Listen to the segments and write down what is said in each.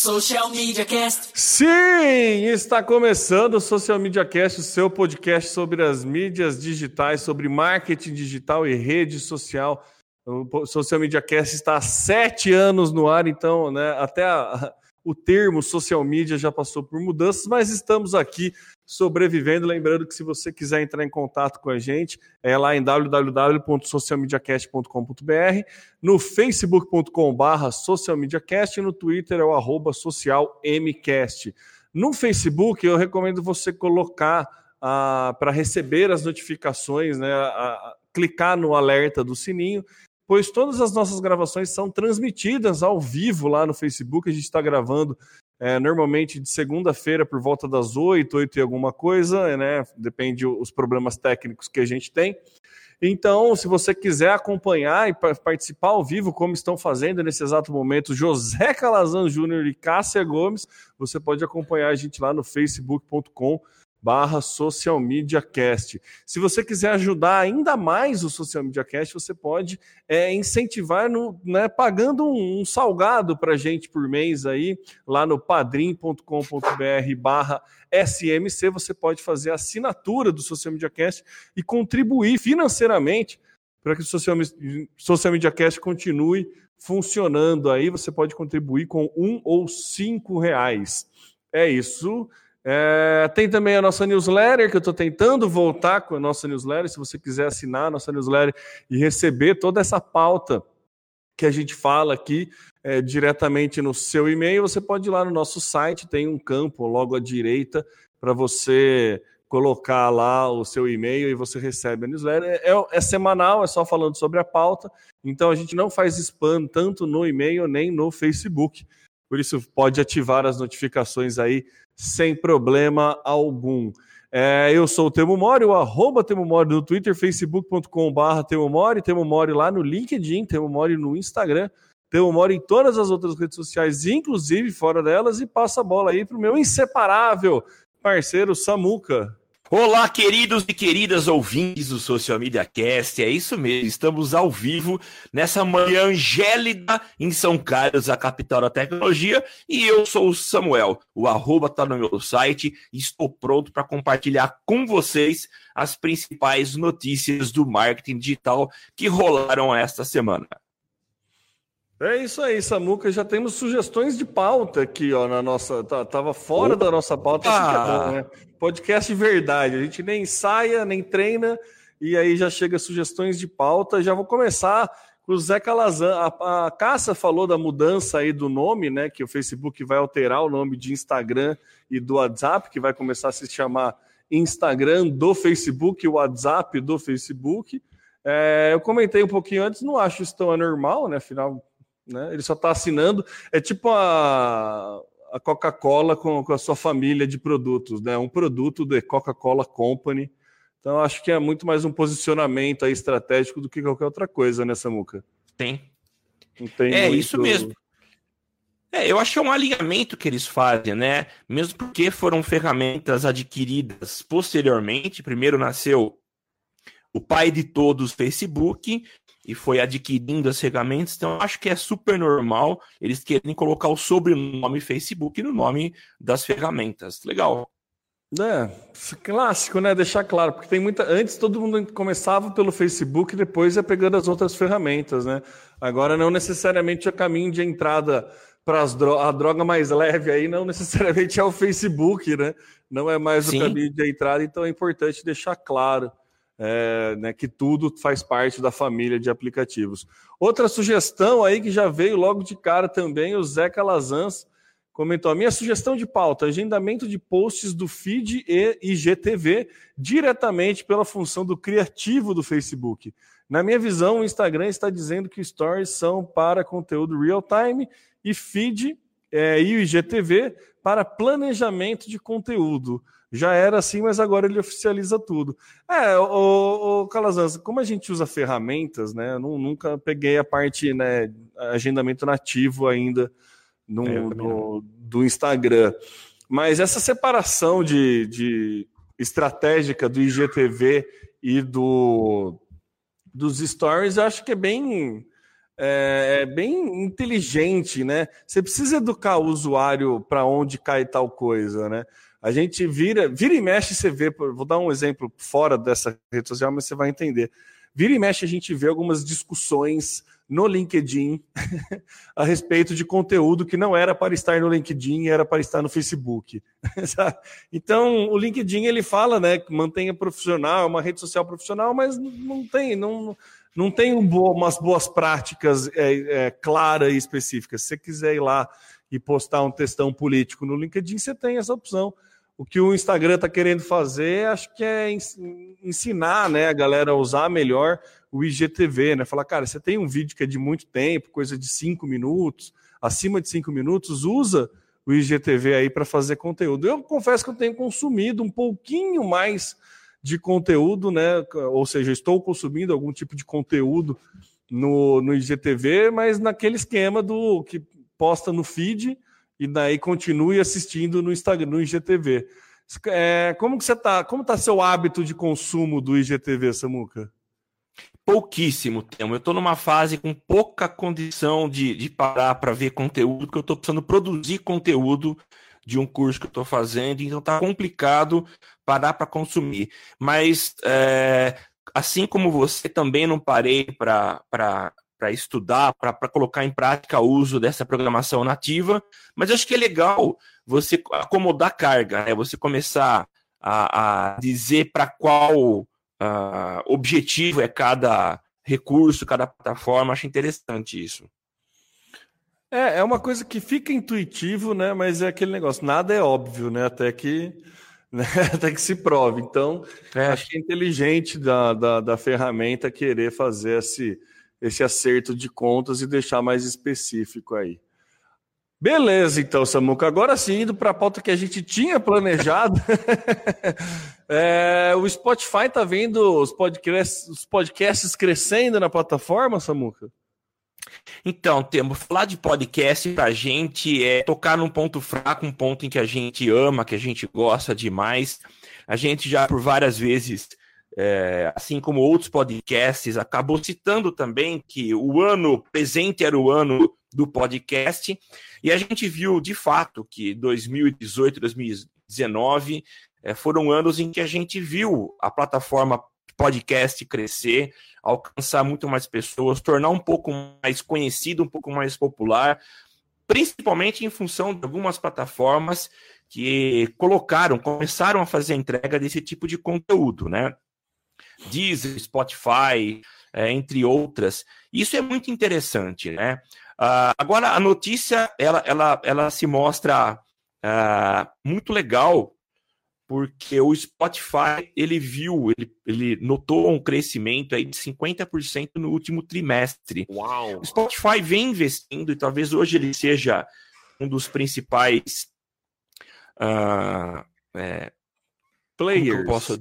Social Media Cast. Sim, está começando o Social Media Cast, o seu podcast sobre as mídias digitais, sobre marketing digital e rede social. O Social Media Cast está há sete anos no ar, então, né, até a, o termo social media já passou por mudanças, mas estamos aqui sobrevivendo. Lembrando que se você quiser entrar em contato com a gente, é lá em www.socialmediacast.com.br, no facebook.com.br socialmediacast e no Twitter é o arroba socialmcast. No Facebook, eu recomendo você colocar ah, para receber as notificações, né, a, a, clicar no alerta do sininho pois todas as nossas gravações são transmitidas ao vivo lá no Facebook. A gente está gravando é, normalmente de segunda-feira por volta das 8, 8 e alguma coisa, né? Depende os problemas técnicos que a gente tem. Então, se você quiser acompanhar e participar ao vivo, como estão fazendo nesse exato momento José Calazan Júnior e Cássia Gomes, você pode acompanhar a gente lá no facebook.com barra Social Media Cast. Se você quiser ajudar ainda mais o Social Media Cast, você pode é, incentivar no, né, pagando um, um salgado para gente por mês aí, lá no padrim.com.br barra SMC, você pode fazer a assinatura do Social Media Cast e contribuir financeiramente para que o Social, Social Media Cast continue funcionando aí. Você pode contribuir com um ou cinco reais. É isso. É, tem também a nossa newsletter, que eu estou tentando voltar com a nossa newsletter. Se você quiser assinar a nossa newsletter e receber toda essa pauta que a gente fala aqui é, diretamente no seu e-mail, você pode ir lá no nosso site, tem um campo logo à direita para você colocar lá o seu e-mail e você recebe a newsletter. É, é, é, semanal, é só falando sobre a pauta, então a gente não faz spam tanto no e-mail nem no Facebook. Por isso, pode ativar as notificações aí sem problema algum. É, eu sou o Temo Mori, o arroba Temo Mori no Twitter, facebook.com.br Temo Mori, Temo Mori lá no LinkedIn, Temo Mori no Instagram, Temo Mori em todas as outras redes sociais, inclusive fora delas, e passa a bola aí para o meu inseparável parceiro Samuca. Olá, queridos e queridas ouvintes do Social Media Cast. É isso mesmo, estamos ao vivo nessa manhã angélida em São Carlos, a capital da tecnologia. E eu sou o Samuel. O arroba tá no meu site estou pronto para compartilhar com vocês as principais notícias do marketing digital que rolaram esta semana. É isso aí, Samuca. Já temos sugestões de pauta aqui, ó, na nossa. Tá, tava fora Opa. da nossa pauta, assim é bom, né? Podcast de verdade. A gente nem ensaia, nem treina, e aí já chega sugestões de pauta. Já vou começar com o Zé Calazan. A, a Cássia falou da mudança aí do nome, né? Que o Facebook vai alterar o nome de Instagram e do WhatsApp, que vai começar a se chamar Instagram do Facebook e WhatsApp do Facebook. É, eu comentei um pouquinho antes, não acho isso tão anormal, né? Afinal, né? Ele só está assinando. É tipo a, a Coca-Cola com, com, a sua família de produtos, né? Um produto da Coca-Cola Company. Então, acho que é muito mais um posicionamento aí estratégico do que qualquer outra coisa, né, Samuca? Tem. tem é, muito... isso mesmo. É, eu acho que é um alinhamento que eles fazem, né? Mesmo porque foram ferramentas adquiridas posteriormente. Primeiro nasceu o pai de todos, Facebook, e foi adquirindo as ferramentas, então acho que é super normal eles querem colocar o sobrenome Facebook no nome das ferramentas. Legal. É, clássico, né? Deixar claro, porque tem muita. Antes todo mundo começava pelo Facebook e depois ia pegando as outras ferramentas, né? Agora não necessariamente é caminho de entrada para dro a droga mais leve aí, não necessariamente é o Facebook, né? Não é mais Sim. o caminho de entrada, então é importante deixar claro é, né, que tudo faz parte da família de aplicativos. Outra sugestão aí que já veio logo de cara também, o Zé Calazans comentou: a minha sugestão de pauta, agendamento de posts do feed e IGTV diretamente pela função do criativo do Facebook. Na minha visão, o Instagram está dizendo que stories são para conteúdo real time e feed é, e o IGTV para planejamento de conteúdo já era assim, mas agora ele oficializa tudo. É, o, o Calazans, como a gente usa ferramentas, né? Eu nunca peguei a parte, né, agendamento nativo ainda no, é, no, do Instagram. Mas essa separação de, de estratégica do IGTV e do dos stories, eu acho que é bem é, é bem inteligente, né? Você precisa educar o usuário para onde cai tal coisa, né? A gente vira, vira e mexe, você vê, vou dar um exemplo fora dessa rede social, mas você vai entender. Vira e mexe, a gente vê algumas discussões no LinkedIn a respeito de conteúdo que não era para estar no LinkedIn, era para estar no Facebook. então, o LinkedIn ele fala, né, que mantenha profissional, é uma rede social profissional, mas não tem, não, não tem um bo umas boas práticas é, é, claras e específicas. Se você quiser ir lá e postar um textão político no LinkedIn, você tem essa opção. O que o Instagram está querendo fazer, acho que é ensinar né, a galera a usar melhor o IGTV, né? Falar, cara, você tem um vídeo que é de muito tempo, coisa de cinco minutos, acima de cinco minutos, usa o IGTV aí para fazer conteúdo. Eu confesso que eu tenho consumido um pouquinho mais de conteúdo, né? Ou seja, estou consumindo algum tipo de conteúdo no, no IGTV, mas naquele esquema do que posta no feed e daí continue assistindo no Instagram, no IGTV. É, como que você tá? Como está seu hábito de consumo do IGTV, Samuca? pouquíssimo tempo. Eu estou numa fase com pouca condição de, de parar para ver conteúdo, porque eu estou precisando produzir conteúdo de um curso que eu estou fazendo, então está complicado parar para consumir. Mas, é, assim como você, também não parei para para estudar, para colocar em prática o uso dessa programação nativa, mas acho que é legal você acomodar carga, né? você começar a, a dizer para qual uh, objetivo é cada recurso, cada plataforma. Acho interessante isso. É, é uma coisa que fica intuitivo, né? Mas é aquele negócio, nada é óbvio, né? Até que, né? Até que se prove. Então, é. acho que é inteligente da, da, da ferramenta querer fazer esse, esse acerto de contas e deixar mais específico aí. Beleza, então, Samuca. Agora sim, indo para a pauta que a gente tinha planejado. é, o Spotify está vendo os podcasts, os podcasts crescendo na plataforma, Samuca? Então, temos falar de podcast para a gente é tocar num ponto fraco, um ponto em que a gente ama, que a gente gosta demais. A gente já por várias vezes, é, assim como outros podcasts, acabou citando também que o ano presente era o ano do podcast. E a gente viu de fato que 2018, 2019 é, foram anos em que a gente viu a plataforma podcast crescer, alcançar muito mais pessoas, tornar um pouco mais conhecido, um pouco mais popular, principalmente em função de algumas plataformas que colocaram, começaram a fazer entrega desse tipo de conteúdo, né? Deezer, Spotify, é, entre outras. Isso é muito interessante, né? Uh, agora, a notícia, ela, ela, ela se mostra uh, muito legal, porque o Spotify, ele viu, ele, ele notou um crescimento aí de 50% no último trimestre. Uau! O Spotify vem investindo, e talvez hoje ele seja um dos principais uh, é, players. Posso...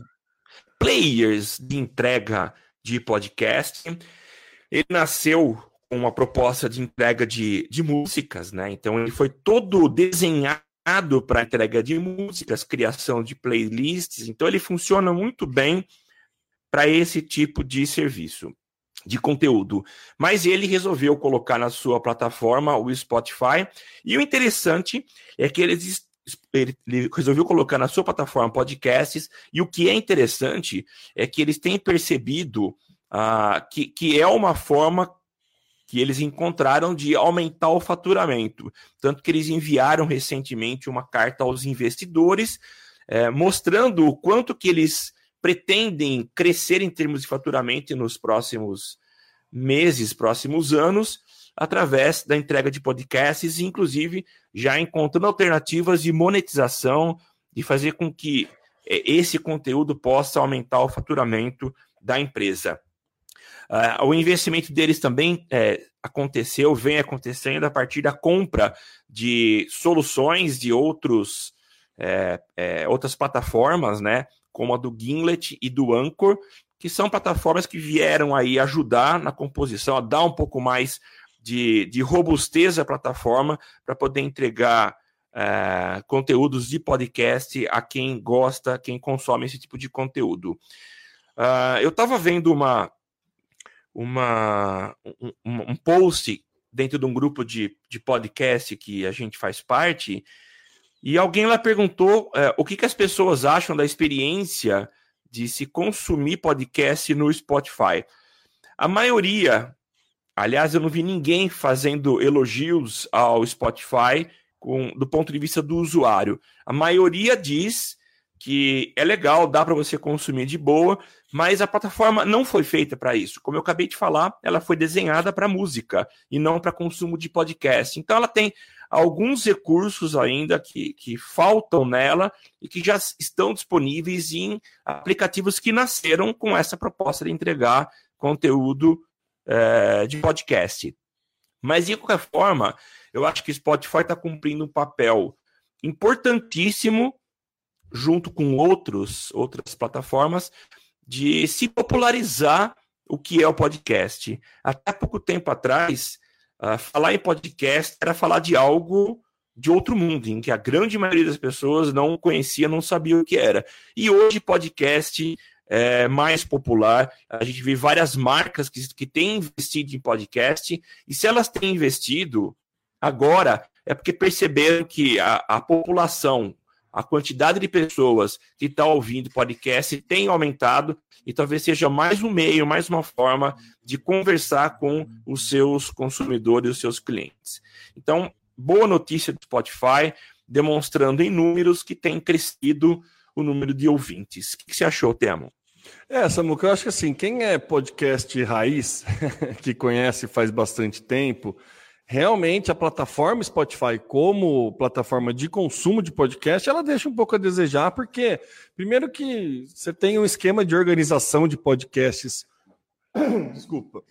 players de entrega de podcast. Ele nasceu com uma proposta de entrega de, de músicas, né? Então ele foi todo desenhado para entrega de músicas, criação de playlists. Então ele funciona muito bem para esse tipo de serviço, de conteúdo. Mas ele resolveu colocar na sua plataforma o Spotify. E o interessante é que eles ele, resolveu colocar na sua plataforma podcasts, e o que é interessante é que eles têm percebido uh, que, que é uma forma que eles encontraram de aumentar o faturamento. Tanto que eles enviaram recentemente uma carta aos investidores, é, mostrando o quanto que eles pretendem crescer em termos de faturamento nos próximos meses, próximos anos, através da entrega de podcasts, inclusive já encontrando alternativas de monetização, de fazer com que é, esse conteúdo possa aumentar o faturamento da empresa. Uh, o investimento deles também é, aconteceu, vem acontecendo a partir da compra de soluções de outros, é, é, outras plataformas, né? Como a do Gimlet e do Anchor, que são plataformas que vieram aí ajudar na composição, a dar um pouco mais de, de robustez à plataforma para poder entregar é, conteúdos de podcast a quem gosta, quem consome esse tipo de conteúdo. Uh, eu estava vendo uma, uma, um, um post dentro de um grupo de, de podcast que a gente faz parte, e alguém lá perguntou é, o que, que as pessoas acham da experiência de se consumir podcast no Spotify. A maioria, aliás, eu não vi ninguém fazendo elogios ao Spotify com, do ponto de vista do usuário. A maioria diz que é legal, dá para você consumir de boa, mas a plataforma não foi feita para isso. Como eu acabei de falar, ela foi desenhada para música e não para consumo de podcast. Então ela tem alguns recursos ainda que, que faltam nela e que já estão disponíveis em aplicativos que nasceram com essa proposta de entregar conteúdo é, de podcast. Mas, de qualquer forma, eu acho que Spotify está cumprindo um papel importantíssimo junto com outros, outras plataformas, de se popularizar o que é o podcast. Até pouco tempo atrás, uh, falar em podcast era falar de algo de outro mundo, em que a grande maioria das pessoas não conhecia, não sabia o que era. E hoje, podcast é mais popular. A gente vê várias marcas que, que têm investido em podcast, e se elas têm investido agora, é porque perceberam que a, a população a quantidade de pessoas que está ouvindo podcast tem aumentado e talvez seja mais um meio, mais uma forma de conversar com os seus consumidores, os seus clientes. Então, boa notícia do Spotify, demonstrando em números que tem crescido o número de ouvintes. O que você achou, Temo? É, Samuca, eu acho que assim, quem é podcast raiz, que conhece faz bastante tempo, realmente a plataforma Spotify como plataforma de consumo de podcast, ela deixa um pouco a desejar, porque primeiro que você tem um esquema de organização de podcasts. Desculpa.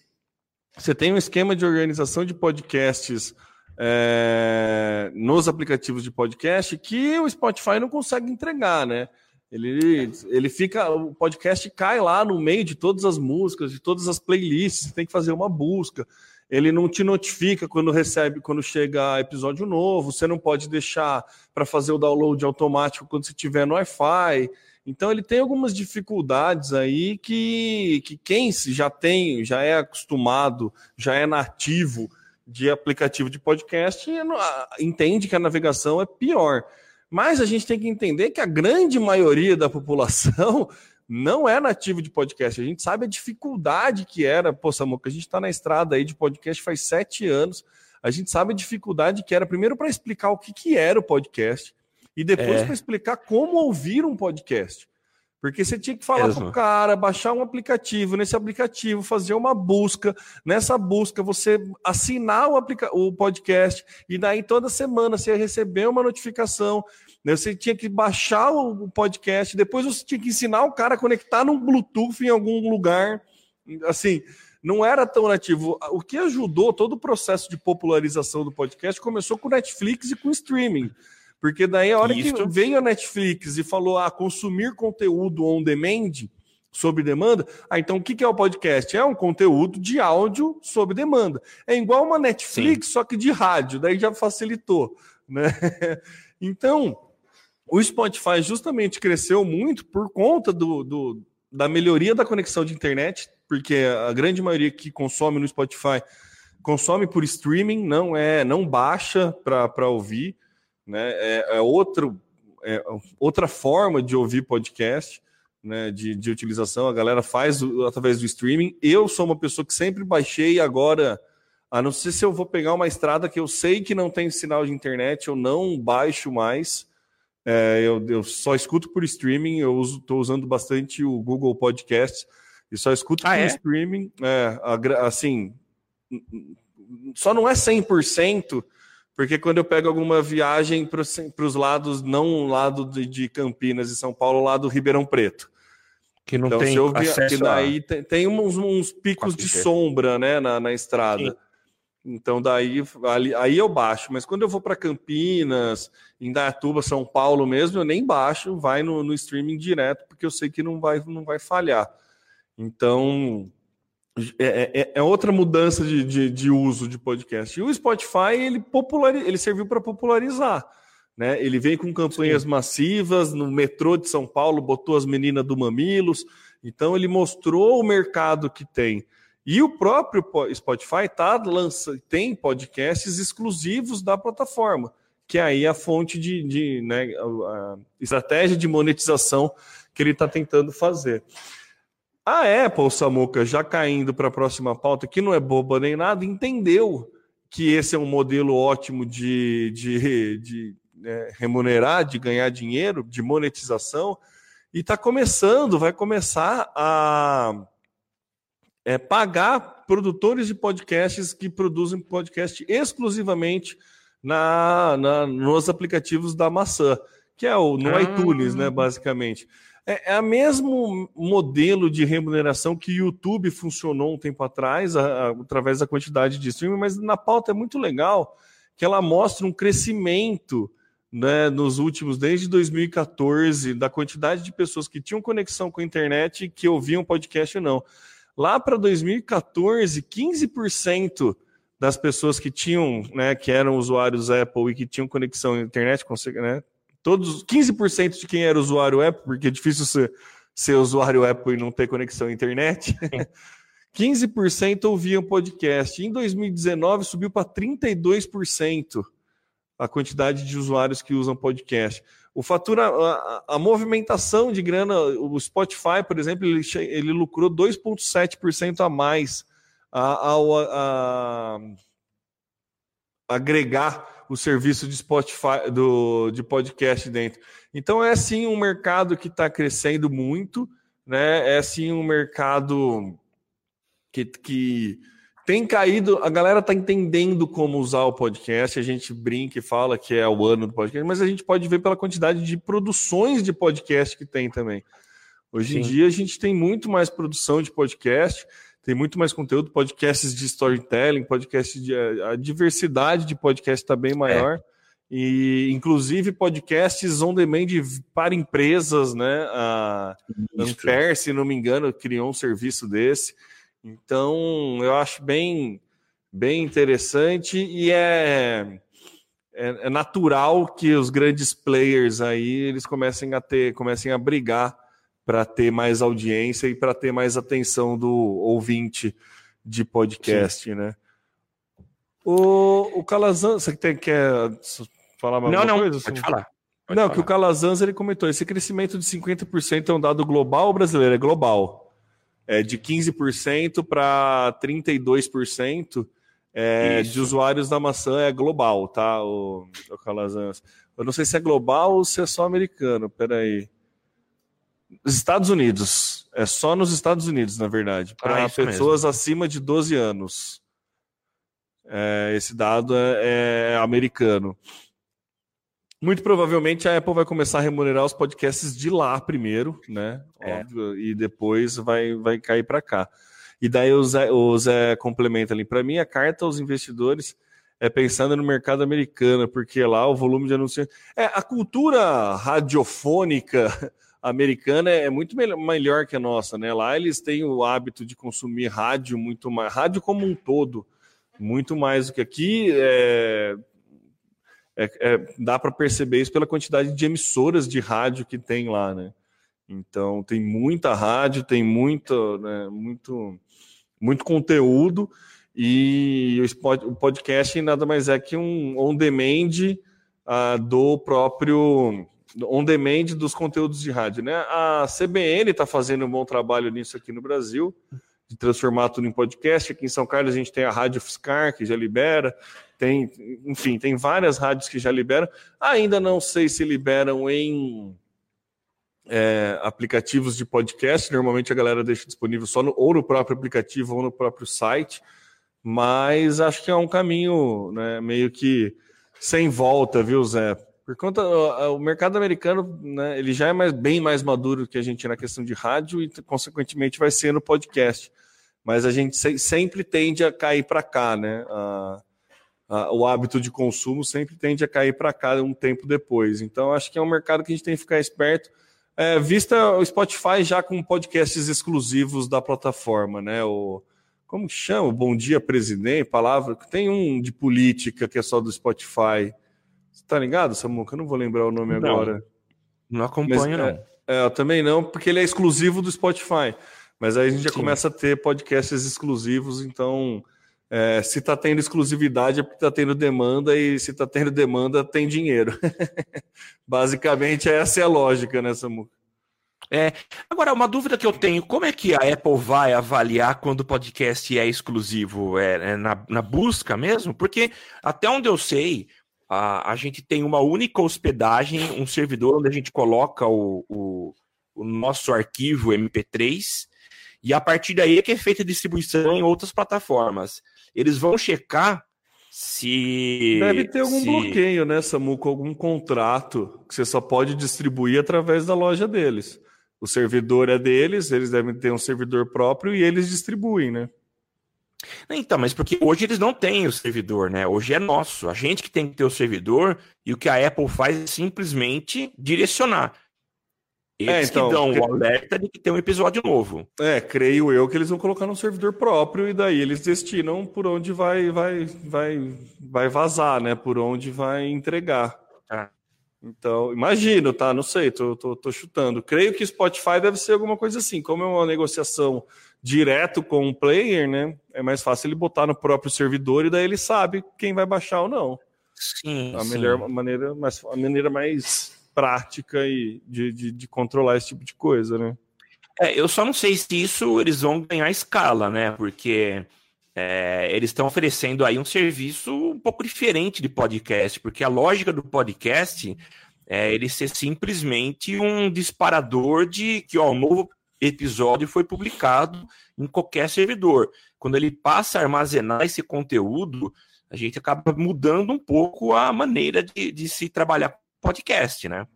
Você tem um esquema de organização de podcasts é, nos aplicativos de podcast que o Spotify não consegue entregar, né? Ele, ele fica, o podcast cai lá no meio de todas as músicas, de todas as playlists, tem que fazer uma busca ele não te notifica quando recebe, quando chega episódio novo, você não pode deixar para fazer o download automático quando você estiver no Wi-Fi. Então ele tem algumas dificuldades aí que, que quem já tem, já é acostumado, já é nativo de aplicativo de podcast, entende que a navegação é pior. Mas a gente tem que entender que a grande maioria da população não é nativo de podcast. A gente sabe a dificuldade que era. Pô, Samuca, a gente está na estrada aí de podcast faz sete anos. A gente sabe a dificuldade que era, primeiro, para explicar o que, que era o podcast, e depois é. para explicar como ouvir um podcast. Porque você tinha que falar para o cara, baixar um aplicativo, nesse aplicativo fazer uma busca, nessa busca você assinar o, o podcast, e daí toda semana você ia receber uma notificação né? Você tinha que baixar o podcast, depois você tinha que ensinar o cara a conectar num Bluetooth em algum lugar. Assim, não era tão nativo. O que ajudou todo o processo de popularização do podcast começou com Netflix e com streaming. Porque daí a hora Isso. que veio a Netflix e falou a ah, consumir conteúdo on demand, sob demanda, ah, então o que é o podcast? É um conteúdo de áudio sob demanda. É igual uma Netflix, Sim. só que de rádio, daí já facilitou. Né? Então, o Spotify justamente cresceu muito por conta do, do, da melhoria da conexão de internet, porque a grande maioria que consome no Spotify consome por streaming, não é, não baixa para ouvir, né? É, é, outro, é outra forma de ouvir podcast, né? De, de utilização. A galera faz através do streaming. Eu sou uma pessoa que sempre baixei agora. A não ser se eu vou pegar uma estrada que eu sei que não tem sinal de internet, eu não baixo mais. É, eu, eu, só escuto por streaming, eu estou usando bastante o Google Podcast e só escuto ah, por é? streaming. É, assim, só não é 100%, porque quando eu pego alguma viagem para os lados, não o lado de, de, Campinas e São Paulo, lá do Ribeirão Preto. Que não então, tem se eu via, que daí a... tem, tem uns, uns picos de sombra né, na, na estrada. Sim. Então daí ali, aí eu baixo, mas quando eu vou para Campinas, Indaiatuba, São Paulo mesmo, eu nem baixo, vai no, no, streaming direto, porque eu sei que não vai, não vai falhar. Então é, é, é, é outra mudança de, de, de, uso de podcast. E o Spotify ele ele serviu para popularizar. Né? Ele vem com campanhas Sim. massivas no metrô de São Paulo, botou as meninas do Mamilos. Então ele mostrou o mercado que tem. E o próprio Spotify tá lança, tem podcasts exclusivos da plataforma, que é aí a fonte de, de né, a estratégia de monetização que ele está tentando fazer. A Apple, Samuca, já caindo para a próxima pauta, que não é boba nem nada, entendeu que esse é um modelo ótimo de, de, de né, remunerar, de ganhar dinheiro, de monetização, e está começando, vai começar a é, pagar produtores de podcasts que produzem podcast exclusivamente na, na nos aplicativos da maçã, que é o no ah. iTunes, né, basicamente. É, é o mesmo modelo de remuneração que o YouTube funcionou um tempo atrás, a, a, através da quantidade de streaming, mas na pauta é muito legal que ela mostra um crescimento né, nos últimos, desde 2014, da quantidade de pessoas que tinham conexão com a internet e que ouviam podcast ou não. Lá para 2014, 15% das pessoas que tinham, né, que eram usuários Apple e que tinham conexão à internet, né, todos 15% de quem era usuário Apple, porque é difícil ser, ser usuário Apple e não ter conexão à internet. 15% ouviam podcast. Em 2019 subiu para 32% a quantidade de usuários que usam podcast. O fatura, a, a movimentação de grana, o Spotify, por exemplo, ele, ele lucrou 2,7% a mais ao a, agregar o serviço de Spotify do, de podcast dentro. Então é sim um mercado que está crescendo muito, né? É sim um mercado que, que tem caído, a galera tá entendendo como usar o podcast. A gente brinca e fala que é o ano do podcast, mas a gente pode ver pela quantidade de produções de podcast que tem também. Hoje Sim. em dia a gente tem muito mais produção de podcast, tem muito mais conteúdo, podcasts de storytelling, podcasts de a diversidade de podcast está bem maior. É. E inclusive podcasts on demand para empresas, né? A Ampere, se não me engano, criou um serviço desse. Então, eu acho bem, bem interessante e é, é, é, natural que os grandes players aí eles comecem a ter, comecem a brigar para ter mais audiência e para ter mais atenção do ouvinte de podcast, Sim. né? O, o Calazans, você tem, quer falar mais não, não, coisa? Pode falar. Pode não, falar. que o Calazans ele comentou, esse crescimento de 50% é um dado global ou brasileiro? É global é, de 15% para 32% é, de usuários da maçã é global, tá, o, o Calazans? Eu não sei se é global ou se é só americano, peraí. Estados Unidos. É só nos Estados Unidos, na verdade. Para ah, pessoas mesmo. acima de 12 anos. É, esse dado é, é americano. Muito provavelmente a Apple vai começar a remunerar os podcasts de lá primeiro, né? É. Óbvio, e depois vai, vai cair para cá. E daí o Zé, o Zé complementa ali. Para mim, a carta aos investidores é pensando no mercado americano, porque lá o volume de anúncios. É, a cultura radiofônica americana é muito melhor que a nossa, né? Lá eles têm o hábito de consumir rádio muito mais, rádio como um todo, muito mais do que aqui. É, é, é, dá para perceber isso pela quantidade de emissoras de rádio que tem lá, né? Então tem muita rádio, tem muito, né, muito, muito conteúdo e o podcast nada mais é que um on demand uh, do próprio on demand dos conteúdos de rádio, né? A CBN está fazendo um bom trabalho nisso aqui no Brasil de transformar tudo em podcast. Aqui em São Carlos a gente tem a Rádio Fiscar, que já libera, tem, enfim, tem várias rádios que já liberam. Ainda não sei se liberam em é, aplicativos de podcast. Normalmente a galera deixa disponível só no, ou no próprio aplicativo ou no próprio site. Mas acho que é um caminho né, meio que sem volta, viu, Zé? Por conta o mercado americano, né, ele já é mais, bem mais maduro que a gente na questão de rádio e consequentemente vai ser no podcast. Mas a gente se, sempre tende a cair para cá, né? A, a, o hábito de consumo sempre tende a cair para cá um tempo depois. Então acho que é um mercado que a gente tem que ficar esperto. É, vista o Spotify já com podcasts exclusivos da plataforma, né? O, como chama? Bom Dia Presidente, palavra. Tem um de política que é só do Spotify. Tá ligado, Samuca? Eu não vou lembrar o nome não, agora. Não acompanho, Mas, não. É, é, eu também não, porque ele é exclusivo do Spotify. Mas aí a gente já Sim. começa a ter podcasts exclusivos, então é, se está tendo exclusividade é porque está tendo demanda, e se está tendo demanda, tem dinheiro. Basicamente, essa é a lógica, né, Samu? É, agora, uma dúvida que eu tenho: como é que a Apple vai avaliar quando o podcast é exclusivo? É, é na, na, busca mesmo? Porque, até onde eu sei, a, a gente tem uma única hospedagem, um servidor onde a gente coloca o, o, o nosso arquivo MP3, e a partir daí é que é feita a distribuição em outras plataformas. Eles vão checar se. Deve ter algum se... bloqueio, né, Samu, com algum contrato que você só pode distribuir através da loja deles. O servidor é deles, eles devem ter um servidor próprio e eles distribuem, né? Então, mas porque hoje eles não têm o servidor, né? Hoje é nosso. A gente que tem que ter o servidor e o que a Apple faz é simplesmente direcionar. Eles é, então, que dão o alerta de que tem um episódio novo. É, creio eu que eles vão colocar no servidor próprio e daí eles destinam por onde vai vai vai vai vazar, né? Por onde vai entregar. Ah. Então, imagino, tá? Não sei, tô, tô, tô, chutando. Creio que Spotify deve ser alguma coisa assim. Como é uma negociação direto com o player, né? É mais fácil ele botar no próprio servidor e daí ele sabe quem vai baixar ou não. Sim. A sim. melhor maneira, mais, a maneira mais prática e de, de, de controlar esse tipo de coisa, né? É, eu só não sei se isso eles vão ganhar escala, né? Porque é, eles estão oferecendo aí um serviço um pouco diferente de podcast, porque a lógica do podcast é ele ser simplesmente um disparador de que ó, um novo episódio foi publicado em qualquer servidor. Quando ele passa a armazenar esse conteúdo, a gente acaba mudando um pouco a maneira de, de se trabalhar podcast, né?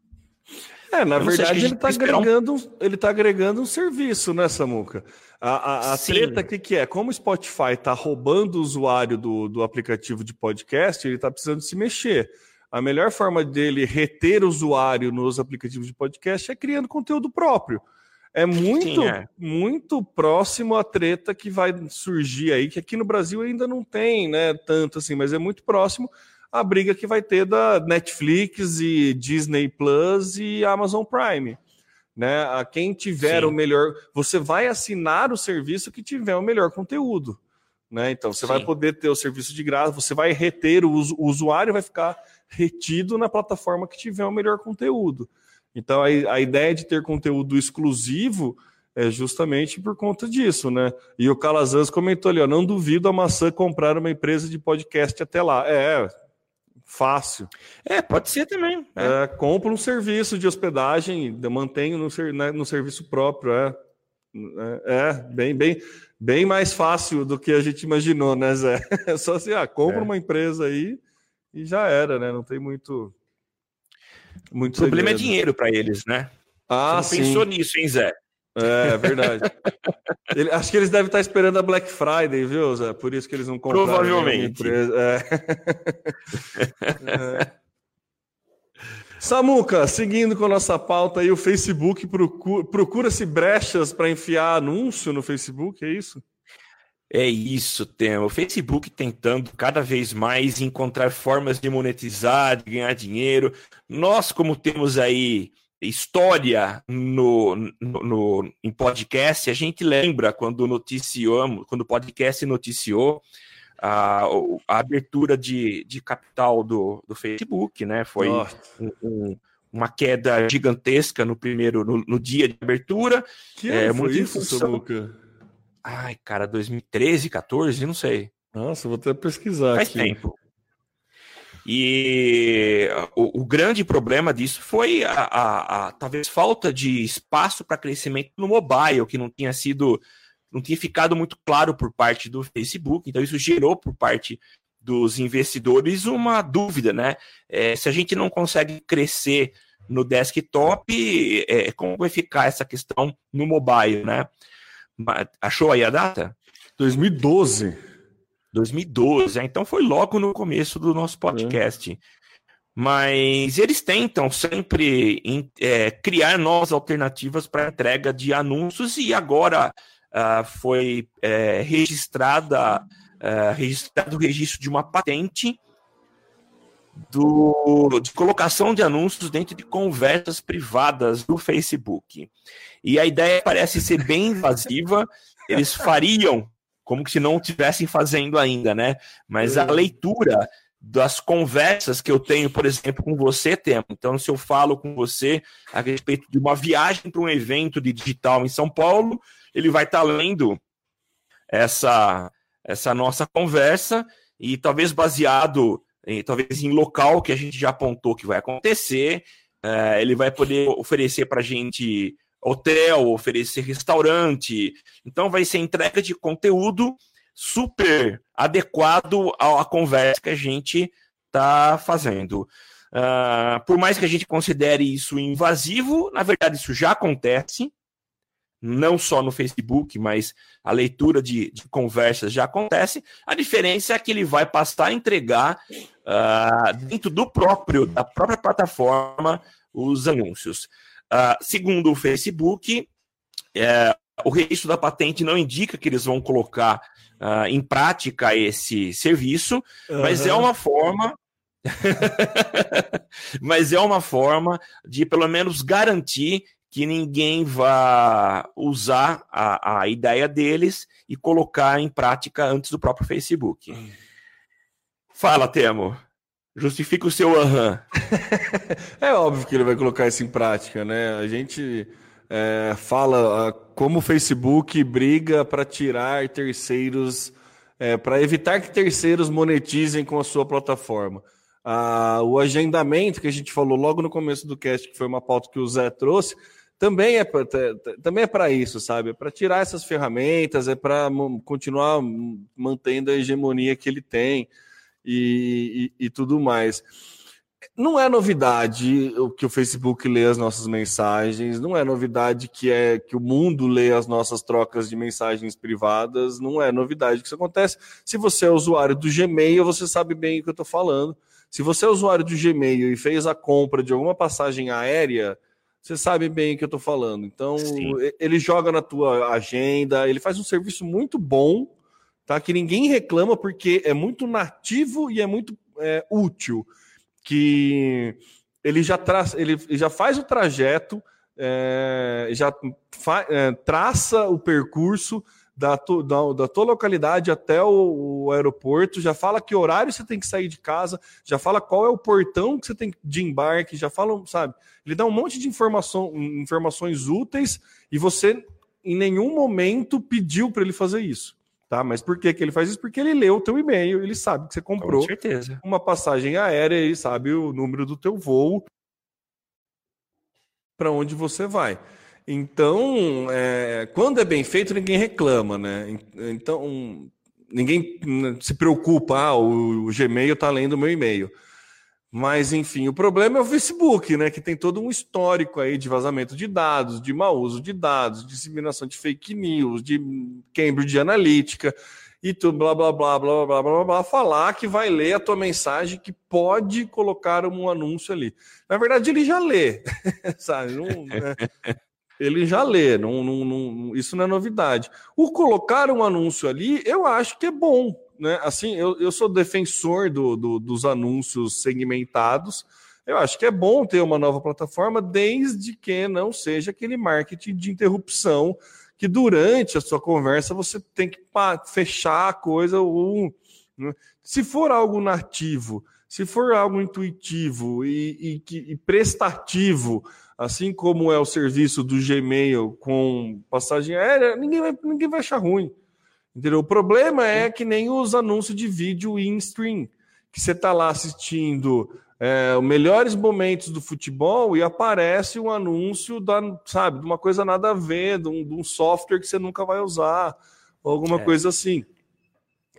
É, na verdade, ele está agregando, um... ele tá agregando um serviço, né, Samuca? A, a, a treta que, que é, como o Spotify está roubando o usuário do, do aplicativo de podcast, ele está precisando se mexer. A melhor forma dele reter o usuário nos aplicativos de podcast é criando conteúdo próprio. É muito, Sim, é. muito próximo à treta que vai surgir aí, que aqui no Brasil ainda não tem, né, tanto assim, mas é muito próximo a briga que vai ter da Netflix e Disney Plus e Amazon Prime. Né? A quem tiver Sim. o melhor, você vai assinar o serviço que tiver o melhor conteúdo. Né? Então você Sim. vai poder ter o serviço de graça, você vai reter o, o usuário, vai ficar retido na plataforma que tiver o melhor conteúdo. Então a, a ideia de ter conteúdo exclusivo é justamente por conta disso, né? E o Calazans comentou ali, ó, não duvido a maçã comprar uma empresa de podcast até lá. É, Fácil. É, pode ser também. É. É, compra um serviço de hospedagem, mantenho no, né, no serviço próprio. É, é, é, bem, bem, bem mais fácil do que a gente imaginou, né, Zé? É só assim, ah, compra é. uma empresa aí e já era, né? Não tem muito. muito o problema é segredo. é dinheiro para eles, né? Ah, Você não sim. pensou nisso, hein, Zé? É, verdade. Ele, acho que eles devem estar esperando a Black Friday, viu, Zé? Por isso que eles não compraram. Provavelmente. É. é. Samuca, seguindo com a nossa pauta aí, o Facebook procura-se procura brechas para enfiar anúncio no Facebook, é isso? É isso, tem o Facebook tentando cada vez mais encontrar formas de monetizar, de ganhar dinheiro. Nós, como temos aí história no, no, no, em podcast, a gente lembra quando noticiamos, quando o podcast noticiou a, a abertura de, de capital do, do Facebook, né? Foi um, um, uma queda gigantesca no primeiro no, no dia de abertura. Que é muito isso, função... Ai, cara, 2013, 14, não sei. Nossa, vou até pesquisar Faz aqui. tempo. E o, o, grande problema disso foi a, a, a talvez falta de espaço para crescimento no mobile, que não tinha sido, não tinha ficado muito claro por parte do Facebook. Então isso gerou por parte dos investidores uma dúvida, né? É, se a gente não consegue crescer no desktop, é, como vai ficar essa questão no mobile, né? Achou aí a data? 2012. 2012, é, então foi logo no começo do nosso podcast. É. Mas eles tentam sempre é, criar novas alternativas para entrega de anúncios e agora uh, foi é, registrada uh, registrado o registro de uma patente do, de colocação de anúncios dentro de conversas privadas do Facebook. E a ideia parece ser bem invasiva. Eles fariam como se não estivessem fazendo ainda, né? Mas a leitura das conversas que eu tenho, por exemplo, com você, Temo. Então, se eu falo com você a respeito de uma viagem para um evento de digital em São Paulo, ele vai estar tá lendo essa, essa nossa conversa e talvez baseado em, talvez em local que a gente já apontou que vai acontecer, é, ele vai poder oferecer para a gente hotel, oferecer restaurante. Então, vai ser entrega de conteúdo super adequado à conversa que a gente está fazendo. Uh, por mais que a gente considere isso invasivo, na verdade isso já acontece, não só no Facebook, mas a leitura de, de conversas já acontece. A diferença é que ele vai passar a entregar uh, dentro do próprio da própria plataforma os anúncios. Uh, segundo o Facebook, é, o registro da patente não indica que eles vão colocar uh, em prática esse serviço, uhum. mas é uma forma. mas é uma forma de pelo menos garantir que ninguém vá usar a, a ideia deles e colocar em prática antes do próprio Facebook. Fala, Temo. Justifica o seu aham. é óbvio que ele vai colocar isso em prática, né? A gente é, fala ah, como o Facebook briga para tirar terceiros, é, para evitar que terceiros monetizem com a sua plataforma. Ah, o agendamento que a gente falou logo no começo do cast, que foi uma pauta que o Zé trouxe, também é também é para isso, sabe? É para tirar essas ferramentas, é para continuar mantendo a hegemonia que ele tem e, e, e tudo mais não é novidade o que o Facebook lê as nossas mensagens, não é novidade que é que o mundo lê as nossas trocas de mensagens privadas, não é novidade que isso acontece. Se você é usuário do Gmail, você sabe bem o que eu estou falando. Se você é usuário do Gmail e fez a compra de alguma passagem aérea, você sabe bem o que eu estou falando. Então, Sim. ele joga na tua agenda, ele faz um serviço muito bom, tá? Que ninguém reclama porque é muito nativo e é muito é, útil que ele já, tra ele já faz o trajeto, é, já é, traça o percurso da, da, da, tua localidade até o, o, aeroporto, já fala que horário você tem que sair de casa, já fala qual é o portão que você tem de embarque, já fala, sabe? Ele dá um monte de informação, informações úteis e você em nenhum momento pediu para ele fazer isso. Tá? Mas por que, que ele faz isso? Porque ele leu o teu e-mail, ele sabe que você comprou uma passagem aérea, ele sabe o número do teu voo para onde você vai. Então, é, quando é bem feito, ninguém reclama, né? Então, ninguém se preocupa, ah, o, o Gmail está lendo o meu e-mail. Mas, enfim, o problema é o Facebook, né? Que tem todo um histórico aí de vazamento de dados, de mau uso de dados, disseminação de fake news, de Cambridge Analytica e tudo, blá, blá, blá, blá, blá, blá, blá, falar que vai ler a tua mensagem que pode colocar um anúncio ali. Na verdade, ele já lê, sabe? Não, né? Ele já lê, não, não, não, isso não é novidade. O colocar um anúncio ali, eu acho que é bom, né, assim, eu, eu sou defensor do, do, dos anúncios segmentados. Eu acho que é bom ter uma nova plataforma, desde que não seja aquele marketing de interrupção que durante a sua conversa você tem que fechar a coisa. Ou, né? Se for algo nativo, se for algo intuitivo e, e, e, prestativo, assim como é o serviço do Gmail com passagem aérea, ninguém vai, ninguém vai achar ruim. Entendeu? O problema é que nem os anúncios de vídeo in stream, que você está lá assistindo é, os melhores momentos do futebol e aparece um anúncio da, sabe, de uma coisa nada a ver, de um, de um software que você nunca vai usar, ou alguma é. coisa assim.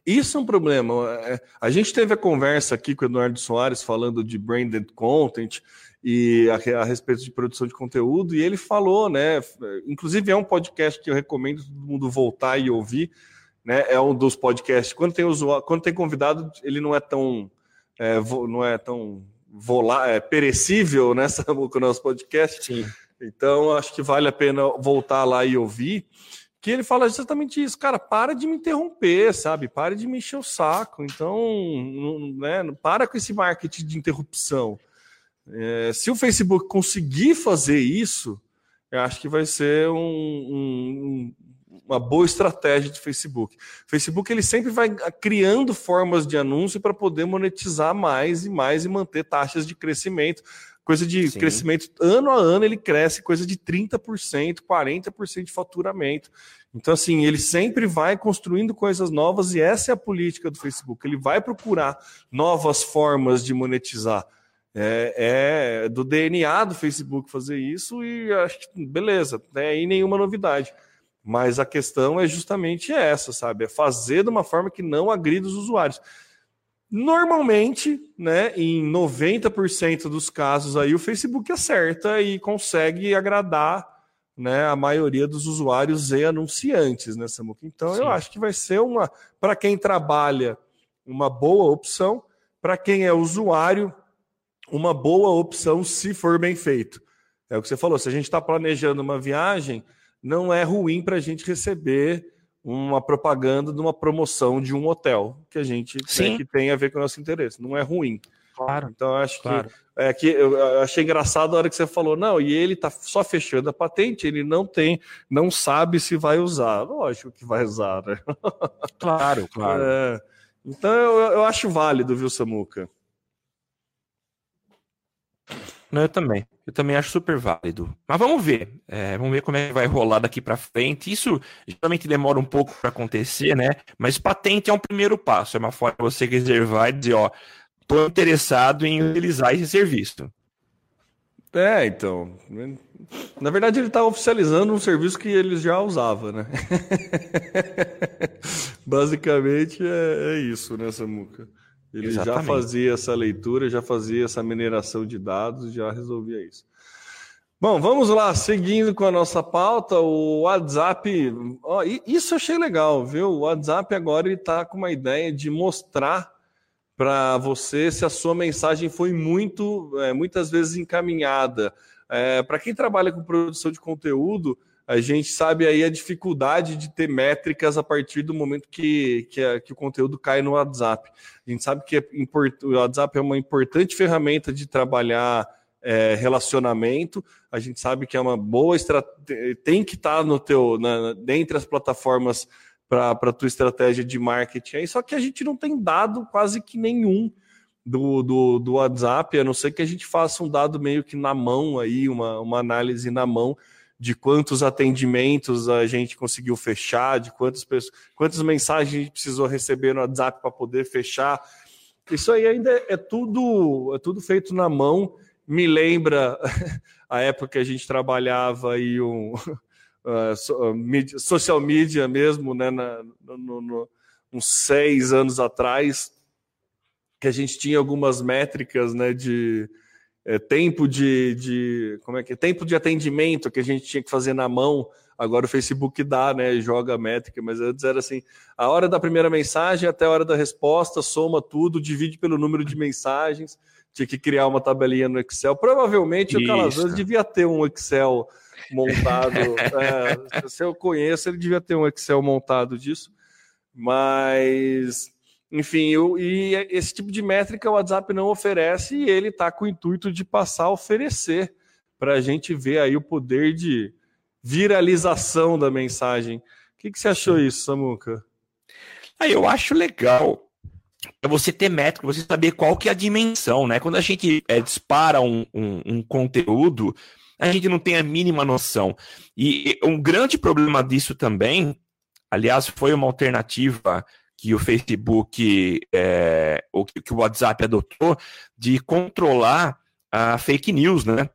Isso é um problema. É, a gente teve a conversa aqui com o Eduardo Soares falando de branded content e a, a, respeito de produção de conteúdo, e ele falou, né? Inclusive é um podcast que eu recomendo todo mundo voltar e ouvir, né? É um dos podcasts. Quando tem usuário, quando tem convidado, ele não é tão é, não é tão volá, é, perecível nessa com o nosso podcast. Sim. Então acho que vale a pena voltar lá e ouvir que ele fala exatamente isso, cara, para de me interromper, sabe? Para de me encher o saco. Então, não, né, para com esse marketing de interrupção. É, se o Facebook conseguir fazer isso, eu acho que vai ser um, um, uma boa estratégia de Facebook. Facebook ele sempre vai criando formas de anúncio para poder monetizar mais e mais e manter taxas de crescimento. Coisa de Sim. crescimento ano a ano, ele cresce coisa de 30%, 40% de faturamento. Então, assim, ele sempre vai construindo coisas novas e essa é a política do Facebook. Ele vai procurar novas formas de monetizar. É, é do DNA do Facebook fazer isso e acho que beleza, não é nenhuma novidade. Mas a questão é justamente essa, sabe? É fazer de uma forma que não agrida os usuários. Normalmente, né, em 90% dos casos aí o Facebook acerta e consegue agradar, né, a maioria dos usuários e anunciantes, né, Samuca? Então Sim. eu acho que vai ser uma para quem trabalha uma boa opção, para quem é usuário, uma boa opção se for bem feito. É o que você falou, se a gente está planejando uma viagem, não é ruim para a gente receber uma propaganda de uma promoção de um hotel que a gente tem, que tem a ver com o nosso interesse. Não é ruim. Claro. Então acho claro. que é que eu achei engraçado a hora que você falou não e ele está só fechando a patente, ele não tem, não sabe se vai usar. Lógico que vai usar, né? Claro, claro. É, então eu, eu acho válido, viu, Samuca? Não, eu também. Eu também acho super válido. Mas vamos ver. É, vamos ver como é que vai rolar daqui para frente. Isso geralmente demora um pouco para acontecer, né? Mas patente é um primeiro passo. É uma forma de você reservar e dizer, ó, estou interessado em utilizar esse serviço. É, então. Na verdade, ele está oficializando um serviço que ele já usava, né? Basicamente é, é, isso, né, Samuca? Ele Exatamente. já fazia essa leitura, já fazia essa mineração de dados, já resolvia isso. Bom, vamos lá, seguindo com a nossa pauta, o WhatsApp. Ó, isso eu achei legal, viu? O WhatsApp agora está com uma ideia de mostrar para você se a sua mensagem foi muito, é, muitas vezes encaminhada. É, para quem trabalha com produção de conteúdo, a gente sabe aí a dificuldade de ter métricas a partir do momento que, que, a, que o conteúdo cai no WhatsApp. A gente sabe que é import, o WhatsApp é uma importante ferramenta de trabalhar é, relacionamento. A gente sabe que é uma boa estratégia, tem que estar no teu, na, dentre as plataformas para a tua estratégia de marketing aí, só que a gente não tem dado quase que nenhum do, do, do WhatsApp, a não ser que a gente faça um dado meio que na mão aí, uma, uma análise na mão de quantos atendimentos a gente conseguiu fechar, de quantas pessoas, quantas mensagens a gente precisou receber no WhatsApp para poder fechar. Isso aí ainda é tudo, é tudo feito na mão. Me lembra a época que a gente trabalhava aí um uh, social media mesmo, né, na, no, no, uns seis anos atrás, que a gente tinha algumas métricas, né, de é, tempo de, de como é que é? tempo de atendimento que a gente tinha que fazer na mão. Agora o Facebook dá, né? Joga a métrica, mas antes era assim: a hora da primeira mensagem até a hora da resposta, soma tudo, divide pelo número de mensagens. Tinha que criar uma tabelinha no Excel. Provavelmente Isso. o Calazans devia ter um Excel montado. é, se eu conheço, ele devia ter um Excel montado disso. Mas enfim, eu, e esse tipo de métrica o WhatsApp não oferece e ele está com o intuito de passar a oferecer para a gente ver aí o poder de viralização da mensagem. O que, que você achou isso, Samuca? Ah, eu acho legal é você ter métrica, você saber qual que é a dimensão, né? Quando a gente é, dispara um, um, um, conteúdo, a gente não tem a mínima noção. E um grande problema disso também, aliás, foi uma alternativa que o Facebook, é, ou que o WhatsApp adotou, de controlar a fake news, né?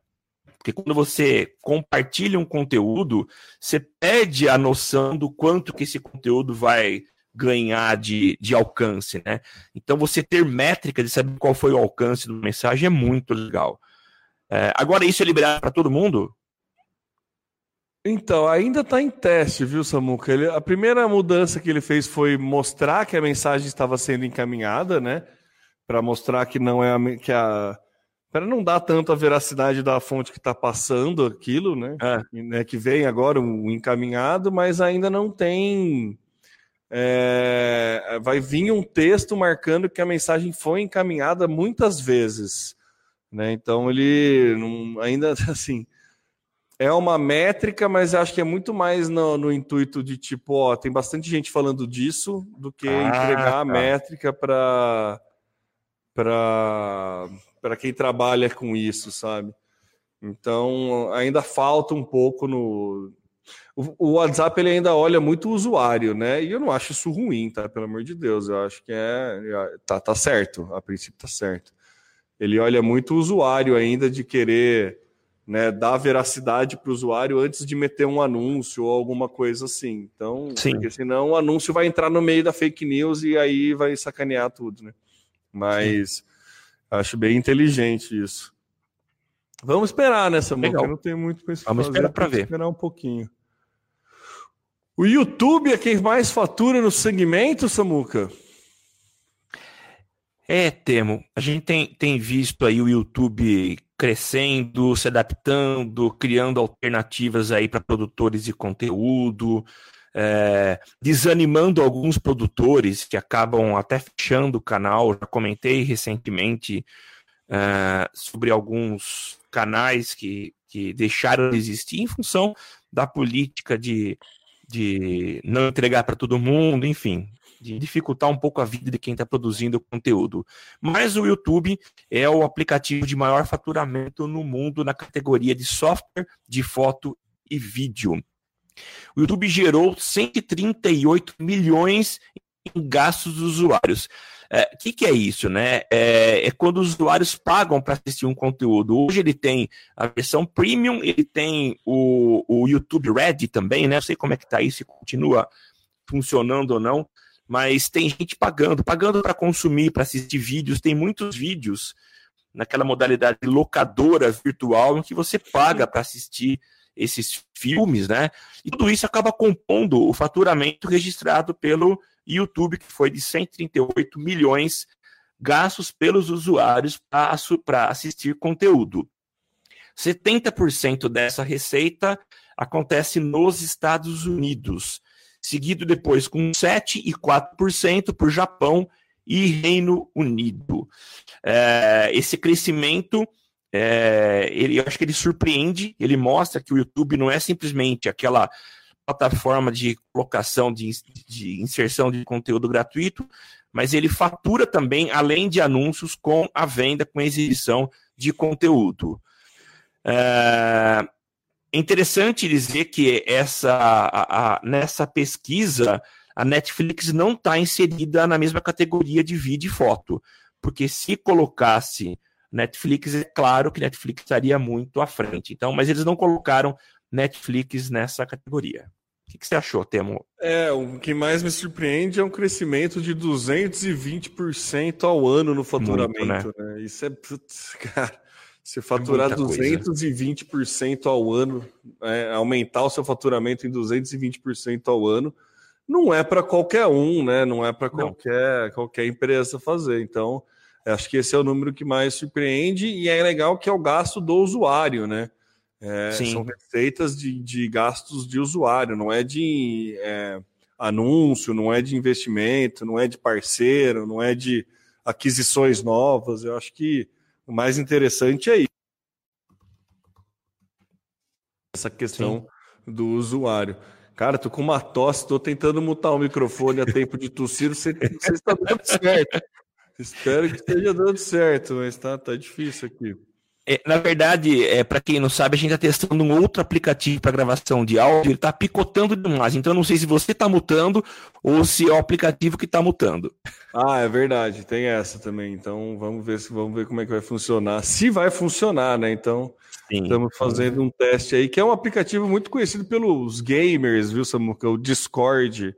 Porque quando você compartilha um conteúdo, você perde a noção do quanto que esse conteúdo vai ganhar de, de alcance, né? Então você ter métrica de saber qual foi o alcance da mensagem é muito legal. É, agora isso é liberado para todo mundo? Então, ainda está em teste, viu, Samuca? Ele, a primeira mudança que ele fez foi mostrar que a mensagem estava sendo encaminhada, né? Para mostrar que não é a, que a. para não dar tanto a veracidade da fonte que está passando aquilo, né? É. né? Que vem agora o encaminhado, mas ainda não tem. É, vai vir um texto marcando que a mensagem foi encaminhada muitas vezes, né? Então ele não, ainda assim é uma métrica, mas acho que é muito mais no, no, intuito de tipo, ó, tem bastante gente falando disso do que ah, entregar tá. a métrica para para quem trabalha com isso, sabe? Então ainda falta um pouco no o, o, WhatsApp ele ainda olha muito o usuário, né? E eu não acho isso ruim, tá? Pelo amor de Deus, eu acho que é tá, tá certo, a princípio tá certo. Ele olha muito o usuário ainda de querer né, dar veracidade para o usuário antes de meter um anúncio ou alguma coisa assim. Então, Sim. porque senão o anúncio vai entrar no meio da fake news e aí vai sacanear tudo, né? Mas Sim. acho bem inteligente isso. Vamos esperar nessa né, música, não tem muito para Vamos fazer, esperar para ver. Esperar um pouquinho. O YouTube é quem mais fatura no segmento, Samuca? É, Temo. A gente tem, tem visto aí o YouTube crescendo, se adaptando, criando alternativas aí para produtores de conteúdo, é, desanimando alguns produtores que acabam até fechando o canal. Já comentei recentemente é, sobre alguns canais que, que deixaram de existir em função da política de, de não entregar para todo mundo, enfim, de dificultar um pouco a vida de quem está produzindo conteúdo. Mas o YouTube é o aplicativo de maior faturamento no mundo na categoria de software de foto e vídeo. O YouTube gerou 138 milhões em gastos dos usuários. O é, que, que, é isso, né? É, é quando os usuários pagam para assistir um conteúdo. Hoje ele tem a versão premium, ele tem o, o YouTube Red também, né? Não sei como é que tá isso, se continua funcionando ou não mas tem gente pagando, pagando para consumir, para assistir vídeos. Tem muitos vídeos naquela modalidade locadora virtual em que você paga para assistir esses filmes, né? E tudo isso acaba compondo o faturamento registrado pelo YouTube, que foi de 138 milhões gastos pelos usuários para assistir conteúdo. 70% dessa receita acontece nos Estados Unidos seguido depois com 7 e 4% por Japão e Reino Unido. É, esse crescimento, é, ele, eu acho que ele surpreende, ele mostra que o YouTube não é simplesmente aquela plataforma de colocação, de, de inserção de conteúdo gratuito, mas ele fatura também, além de anúncios, com a venda, com a exibição de conteúdo. É, interessante dizer que essa, a, a, nessa pesquisa a Netflix não está inserida na mesma categoria de vídeo e foto, porque se colocasse Netflix, é claro que Netflix estaria muito à frente. Então, mas eles não colocaram Netflix nessa categoria. O que, que você achou, Temo? É, o que mais me surpreende é um crescimento de 220% ao ano no faturamento. Muito, né? Né? Isso é. Putz, cara. Se faturar é 220% ao ano, é, aumentar o seu faturamento em 220% ao ano, não é para qualquer um, né? Não é para qualquer, qualquer empresa fazer. Então, acho que esse é o número que mais surpreende e é legal que é o gasto do usuário, né? É, são receitas de, de gastos de usuário, não é de é, anúncio, não é de investimento, não é de parceiro, não é de aquisições novas. Eu acho que o mais interessante é isso. Essa questão Sim. do usuário. Cara, tô com uma tosse, tô tentando mutar o microfone a tempo de tossir, você, você está dando certo. Espero que esteja dando certo, mas tá, tá difícil aqui. É, na verdade, é, para quem não sabe, a gente está testando um outro aplicativo para gravação de áudio, ele está picotando demais. Então, eu não sei se você está mutando ou se é o aplicativo que está mutando. Ah, é verdade, tem essa também. Então, vamos ver se vamos ver como é que vai funcionar. Se vai funcionar, né? Então, Sim. estamos fazendo um teste aí, que é um aplicativo muito conhecido pelos gamers, viu, Samuca? O Discord.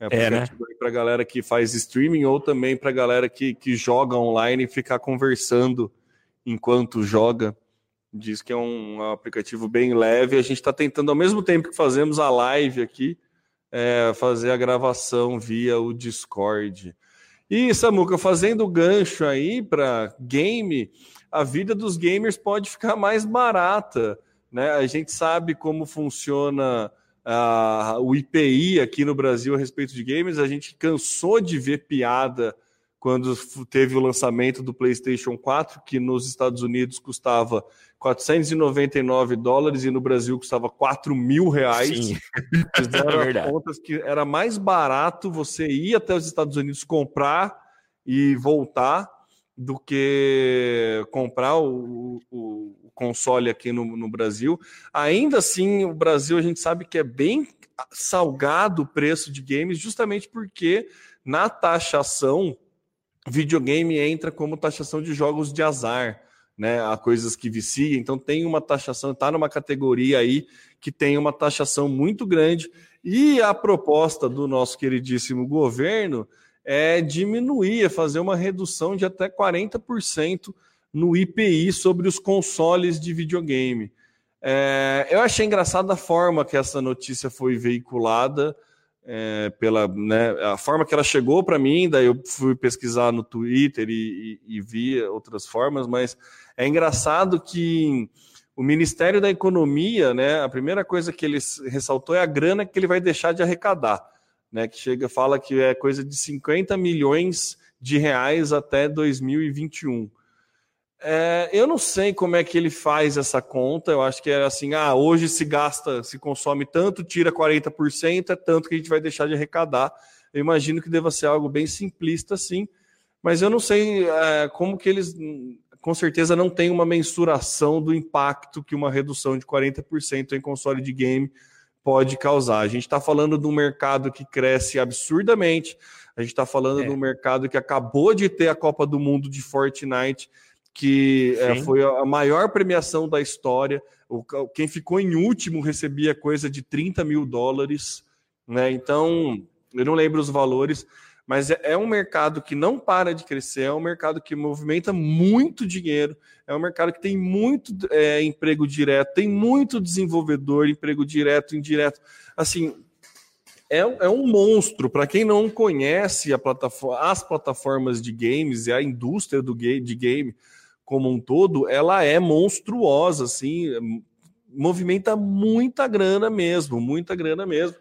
É, um é né? para galera que faz streaming ou também para galera que, que joga online e ficar conversando enquanto joga. Diz que é um, aplicativo bem leve. A gente está tentando, ao mesmo tempo que fazemos a live aqui, é, fazer a gravação via o Discord. E, Samuca, fazendo gancho aí para game, a vida dos gamers pode ficar mais barata. Né? A gente sabe como funciona uh, o IPI aqui no Brasil a respeito de games. A gente cansou de ver piada quando teve o lançamento do PlayStation 4, que nos Estados Unidos custava 499 dólares e no Brasil custava 4 mil reais. Sim. Fizeram é contas que era mais barato você ir até os Estados Unidos comprar e voltar do que comprar o, o, o console aqui no, no Brasil. Ainda assim, o Brasil a gente sabe que é bem salgado o preço de games, justamente porque na taxação videogame entra como taxação de jogos de azar, né? A coisas que viciam. Então tem uma taxação, está numa categoria aí que tem uma taxação muito grande. E a proposta do nosso queridíssimo governo é diminuir, é fazer uma redução de até 40% no IPI sobre os consoles de videogame. É, eu achei engraçada a forma que essa notícia foi veiculada é, pela né, a forma que ela chegou para mim, daí eu fui pesquisar no Twitter e, e, e, vi outras formas, mas é engraçado que o Ministério da Economia, né, a primeira coisa que ele ressaltou é a grana que ele vai deixar de arrecadar, né, que chega fala que é coisa de 50 milhões de reais até 2021. É, eu não sei como é que ele faz essa conta. Eu acho que é assim: ah, hoje se gasta, se consome tanto, tira 40%, é tanto que a gente vai deixar de arrecadar. Eu imagino que deva ser algo bem simplista, assim, mas eu não sei é, como que eles, com certeza, não tem uma mensuração do impacto que uma redução de 40% em console de game pode causar. A gente está falando de um mercado que cresce absurdamente, a gente está falando é. de um mercado que acabou de ter a Copa do Mundo de Fortnite que é, foi a maior premiação da história. O, quem ficou em último recebia coisa de 30 mil dólares, né? Então, eu não lembro os valores, mas é, é, um mercado que não para de crescer, é um mercado que movimenta muito dinheiro, é um mercado que tem muito é, emprego direto, tem muito desenvolvedor, emprego direto, indireto. Assim, é, é um monstro. Para quem não conhece plataforma, as plataformas de games e a indústria do game, de game, como um todo, ela é monstruosa, assim, movimenta muita grana mesmo, muita grana mesmo.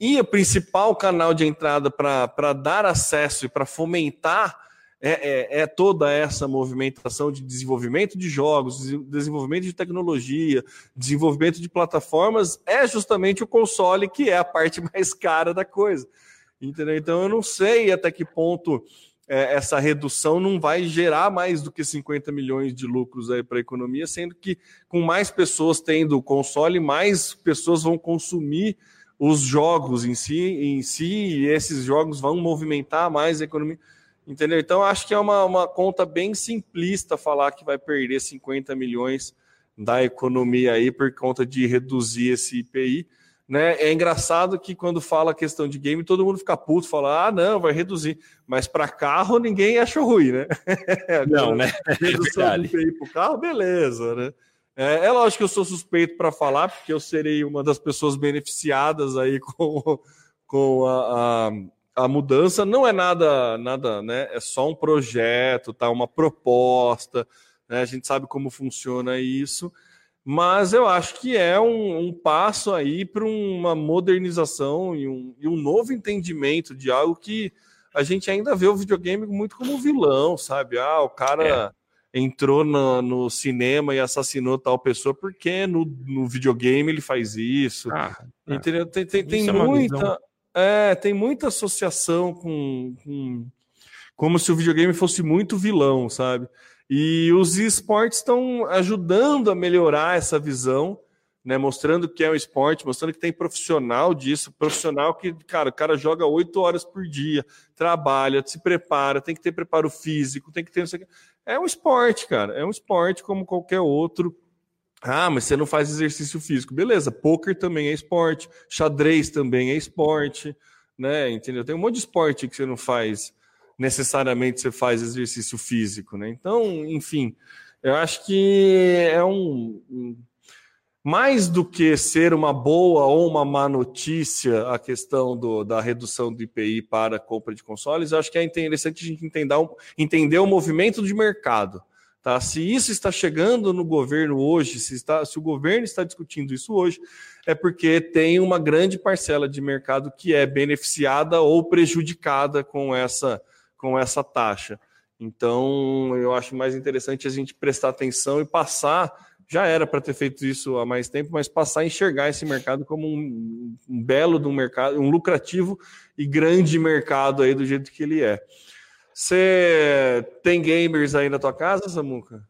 E o principal canal de entrada para dar acesso e para fomentar é, é, é, toda essa movimentação de desenvolvimento de jogos, desenvolvimento de tecnologia, desenvolvimento de plataformas, é justamente o console que é a parte mais cara da coisa. Entendeu? Então eu não sei até que ponto é, essa redução não vai gerar mais do que 50 milhões de lucros para a economia, sendo que com mais pessoas tendo o console, mais pessoas vão consumir os jogos em si, em si, e esses jogos vão movimentar mais a economia. Entendeu? Então, acho que é uma, uma conta bem simplista falar que vai perder 50 milhões da economia aí por conta de reduzir esse IPI. Né? É engraçado que quando fala a questão de game, todo mundo fica puto, fala, ah, não, vai reduzir. Mas para carro ninguém acha ruim, né? não, né? Redução é para o carro, beleza, né? É, é lógico que eu sou suspeito para falar, porque eu serei uma das pessoas beneficiadas aí com, com a, a, a, mudança. Não é nada, nada, né? É só um projeto, tá? Uma proposta. Né? A gente sabe como funciona isso mas eu acho que é um, um passo aí para uma modernização e um, e um, novo entendimento de algo que a gente ainda vê o videogame muito como vilão, sabe? Ah, o cara é. entrou no, no, cinema e assassinou tal pessoa porque no, no videogame ele faz isso. Ah, é. Entendeu? Tem, tem, tem é muita. É, tem muita associação com, com como se o videogame fosse muito vilão, sabe? E os esportes estão ajudando a melhorar essa visão, né? Mostrando que é um esporte, mostrando que tem profissional disso, profissional que, cara, o cara joga oito horas por dia, trabalha, se prepara, tem que ter preparo físico, tem que ter. É um esporte, cara. É um esporte como qualquer outro. Ah, mas você não faz exercício físico. Beleza, poker também é esporte, xadrez também é esporte, né? Entendeu? Tem um monte de esporte que você não faz necessariamente você faz exercício físico, né? Então, enfim, eu acho que é um mais do que ser uma boa ou uma má notícia a questão do, da redução do IPI para compra de consoles, eu acho que é interessante a gente entender, entender o movimento de mercado. Tá? Se isso está chegando no governo hoje, se, está, se o governo está discutindo isso hoje, é porque tem uma grande parcela de mercado que é beneficiada ou prejudicada com essa, com essa taxa. Então, eu acho mais interessante a gente prestar atenção e passar. Já era para ter feito isso há mais tempo, mas passar a enxergar esse mercado como um, um belo um mercado, um lucrativo e grande mercado aí do jeito que ele é. Você tem gamers aí na tua casa, Samuca?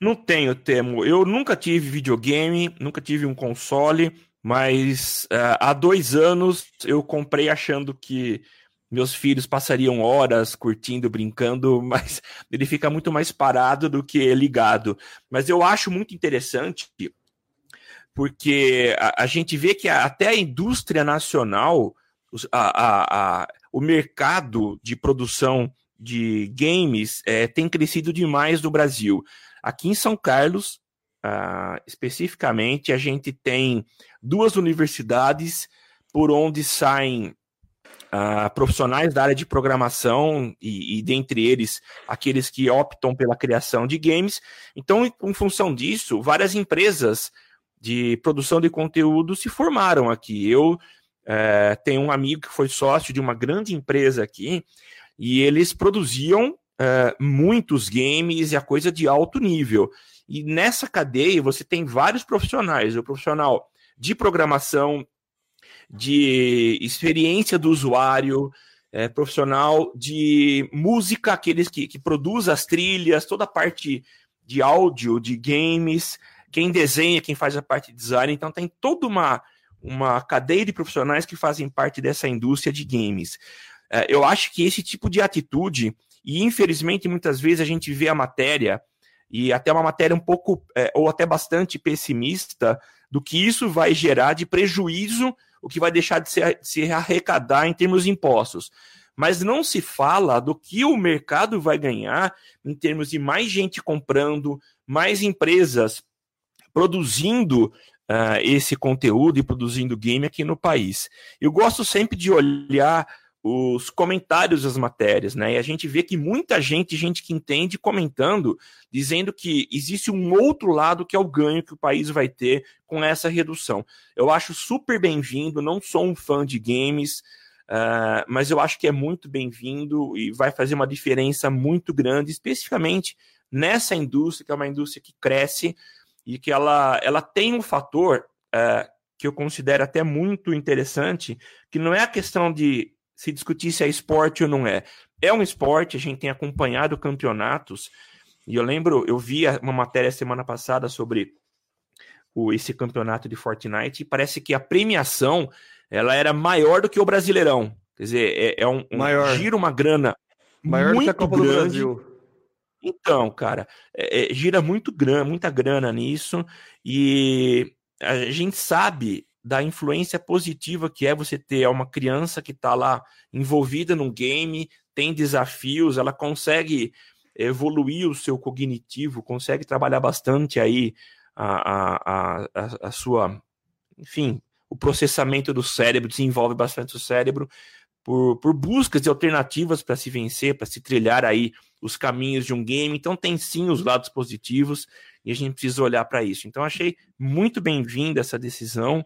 Não tenho, Temo. Eu nunca tive videogame, nunca tive um console, mas uh, há dois anos eu comprei achando que meus filhos passariam horas curtindo, brincando, mas ele fica muito mais parado do que ligado. Mas eu acho muito interessante porque a, a gente vê que até a indústria nacional, a, a, o mercado de produção de games é, tem crescido demais no Brasil. Aqui em São Carlos, uh, especificamente, a gente tem duas universidades por onde saem uh, profissionais da área de programação e, e, dentre eles, aqueles que optam pela criação de games. Então, em função disso, várias empresas de produção de conteúdo se formaram aqui. Eu é, tem um amigo que foi sócio de uma grande empresa aqui e eles produziam é, muitos games e a coisa de alto nível. E nessa cadeia você tem vários profissionais: o profissional de programação, de experiência do usuário, é, profissional de música, aqueles que, que produz as trilhas, toda a parte de áudio, de games, quem desenha, quem faz a parte de design. Então tem toda uma uma cadeia de profissionais que fazem parte dessa indústria de games. É, eu acho que esse tipo de atitude, e infelizmente muitas vezes a gente vê a matéria, e até uma matéria um pouco, é, ou até bastante pessimista, do que isso vai gerar de prejuízo, o que vai deixar de se, se arrecadar em termos de impostos. Mas não se fala do que o mercado vai ganhar em termos de mais gente comprando, mais empresas produzindo uh, esse conteúdo e produzindo game aqui no país. Eu gosto sempre de olhar os comentários das matérias, né? E a gente vê que muita gente, gente que entende, comentando, dizendo que existe um outro lado que é o ganho que o país vai ter com essa redução. Eu acho super bem-vindo, não sou um fã de games, uh, mas eu acho que é muito bem-vindo e vai fazer uma diferença muito grande, especificamente nessa indústria, que é uma indústria que cresce, e que ela, ela tem um fator é, que eu considero até muito interessante, que não é a questão de se discutir se é esporte ou não é. É um esporte, a gente tem acompanhado campeonatos, e eu lembro, eu vi uma matéria semana passada sobre o, esse campeonato de Fortnite, e parece que a premiação ela era maior do que o Brasileirão. Quer dizer, é, é um, um maior. gira uma grana maior muito do que a Copa grande, do Brasil. Então, cara, é, é, gira muito grana, muita grana nisso e a gente sabe da influência positiva que é você ter uma criança que está lá envolvida num game, tem desafios, ela consegue evoluir o seu cognitivo, consegue trabalhar bastante aí a, a, a, a sua, enfim, o processamento do cérebro, desenvolve bastante o cérebro por, por buscas de alternativas para se vencer, para se trilhar aí os caminhos de um game. Então tem sim os lados positivos e a gente precisa olhar para isso. Então achei muito bem-vinda essa decisão.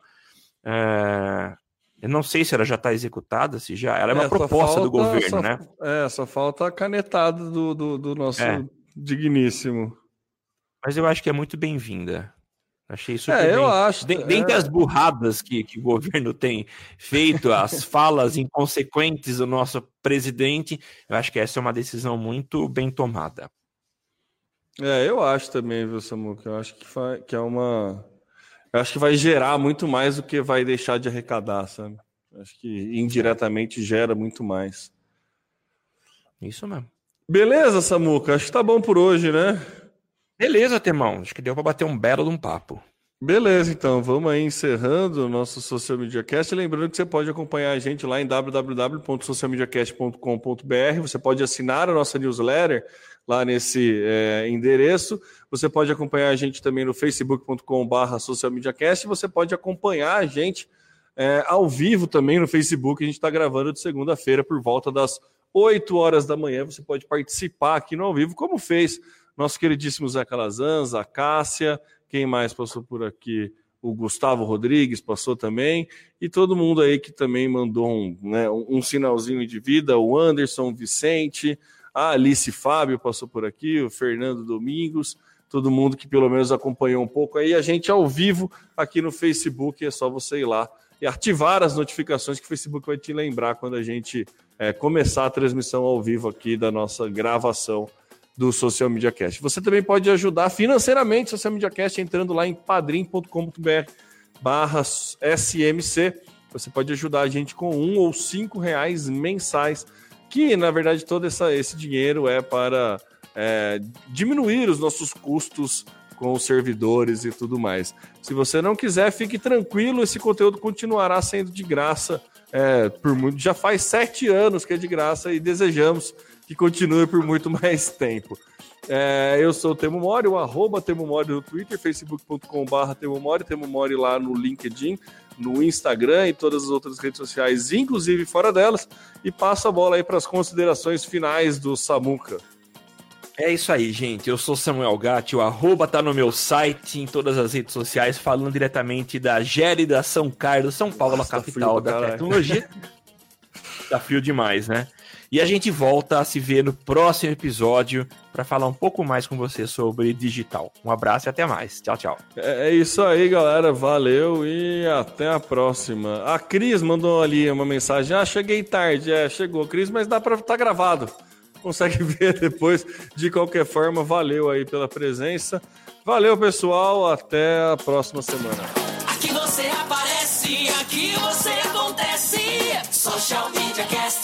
É... Eu não sei se ela já está executada, se já. Ela é uma é, proposta falta, do governo, só, né? É, só falta a canetada do, do, do nosso é. digníssimo. Mas eu acho que é muito bem-vinda. Achei isso. É, eu acho. De, dentre é... as burradas que, que o governo tem feito, as falas inconsequentes do nosso presidente, eu acho que essa é uma decisão muito bem tomada. É, eu acho também, viu, Samuca? Eu acho que, vai, que é uma. Eu acho que vai gerar muito mais do que vai deixar de arrecadar, sabe? Eu acho que indiretamente gera muito mais. Isso mesmo. Beleza, Samuca? Acho que tá bom por hoje, né? Beleza, Temão. Acho que deu para bater um belo de um papo. Beleza, então vamos aí encerrando o nosso Social Media Cast. Lembrando que você pode acompanhar a gente lá em www.socialmediacast.com.br. Você pode assinar a nossa newsletter lá nesse é, endereço. Você pode acompanhar a gente também no facebook.com.br socialmediacast. Você pode acompanhar a gente é, ao vivo também no Facebook. A gente está gravando de segunda-feira por volta das 8 horas da manhã. Você pode participar aqui no ao vivo, como fez nosso queridíssimo Zé Calazans, a Cássia, quem mais passou por aqui? O Gustavo Rodrigues passou também, e todo mundo aí que também mandou um, né, um sinalzinho de vida, o Anderson, o Vicente, a Alice Fábio passou por aqui, o Fernando Domingos, todo mundo que pelo menos acompanhou um pouco aí, a gente ao vivo aqui no Facebook, é só você ir lá e ativar as notificações que o Facebook vai te lembrar quando a gente é, começar a transmissão ao vivo aqui da nossa gravação do Social Media Cast. Você também pode ajudar financeiramente o Social Media Cast entrando lá em padrim.com.br barra SMC. Você pode ajudar a gente com um ou cinco reais mensais, que na verdade todo essa, esse dinheiro é para é, diminuir os nossos custos com os servidores e tudo mais. Se você não quiser, fique tranquilo, esse conteúdo continuará sendo de graça. É, por muito, já faz sete anos que é de graça e desejamos que continue por muito mais tempo. É, eu sou o Temo Mori, o arroba Temo Mori no Twitter, facebook.com.br Temo Mori, Temo Mori lá no LinkedIn, no Instagram e todas as outras redes sociais, inclusive fora delas, e passo a bola aí para as considerações finais do Samuca. É isso aí, gente. Eu sou Samuel Gatti, o arroba tá no meu site, em todas as redes sociais, falando diretamente da Gérida São Carlos, São Paulo, Nossa, a capital da caralho. tecnologia. tá frio demais, né? E a gente volta a se ver no próximo episódio para falar um pouco mais com você sobre digital. Um abraço e até mais. Tchau, tchau. É, é isso aí, galera. Valeu e até a próxima. A Cris mandou ali uma mensagem. Ah, cheguei tarde. É, chegou, Cris, mas dá para estar tá gravado. Consegue ver depois. De qualquer forma, valeu aí pela presença. Valeu, pessoal. Até a próxima semana. Aqui você aparece, aqui você acontece. Social Media Cast.